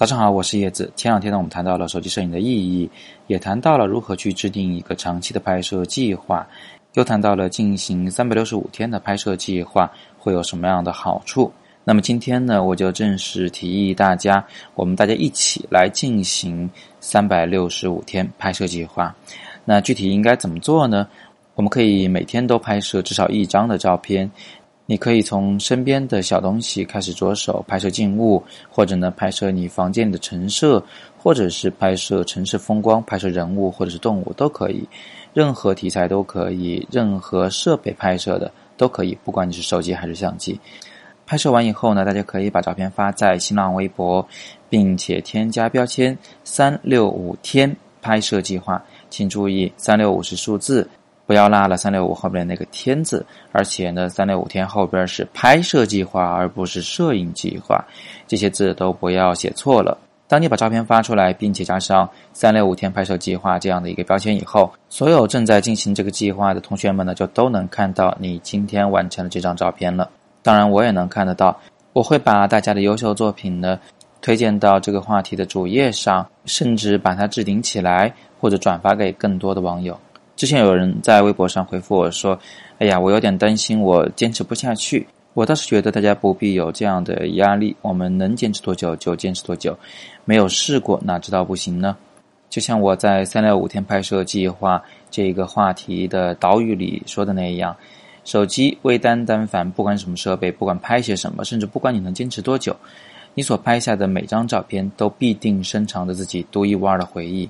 早上好，我是叶子。前两天呢，我们谈到了手机摄影的意义，也谈到了如何去制定一个长期的拍摄计划，又谈到了进行三百六十五天的拍摄计划会有什么样的好处。那么今天呢，我就正式提议大家，我们大家一起来进行三百六十五天拍摄计划。那具体应该怎么做呢？我们可以每天都拍摄至少一张的照片。你可以从身边的小东西开始着手拍摄静物，或者呢拍摄你房间里的陈设，或者是拍摄城市风光、拍摄人物或者是动物都可以，任何题材都可以，任何设备拍摄的都可以，不管你是手机还是相机。拍摄完以后呢，大家可以把照片发在新浪微博，并且添加标签“三六五天拍摄计划”，请注意“三六五”是数字。不要落了三六五后边那个天字，而且呢，三六五天后边是拍摄计划，而不是摄影计划，这些字都不要写错了。当你把照片发出来，并且加上三六五天拍摄计划这样的一个标签以后，所有正在进行这个计划的同学们呢，就都能看到你今天完成了这张照片了。当然，我也能看得到，我会把大家的优秀作品呢推荐到这个话题的主页上，甚至把它置顶起来，或者转发给更多的网友。之前有人在微博上回复我说：“哎呀，我有点担心，我坚持不下去。”我倒是觉得大家不必有这样的压力，我们能坚持多久就坚持多久，没有试过哪知道不行呢？就像我在三六五天拍摄计划这个话题的导语里说的那样，手机微单单反，不管什么设备，不管拍些什么，甚至不管你能坚持多久，你所拍下的每张照片都必定深藏着自己独一无二的回忆。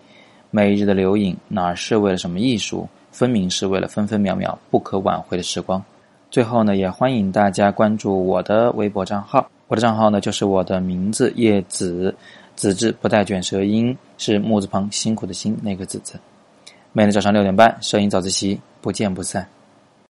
每日的留影，哪是为了什么艺术？分明是为了分分秒秒不可挽回的时光。最后呢，也欢迎大家关注我的微博账号。我的账号呢，就是我的名字叶子，子字不带卷舌音，是木字旁辛苦的辛那个子字。每天早上六点半，摄影早自习，不见不散。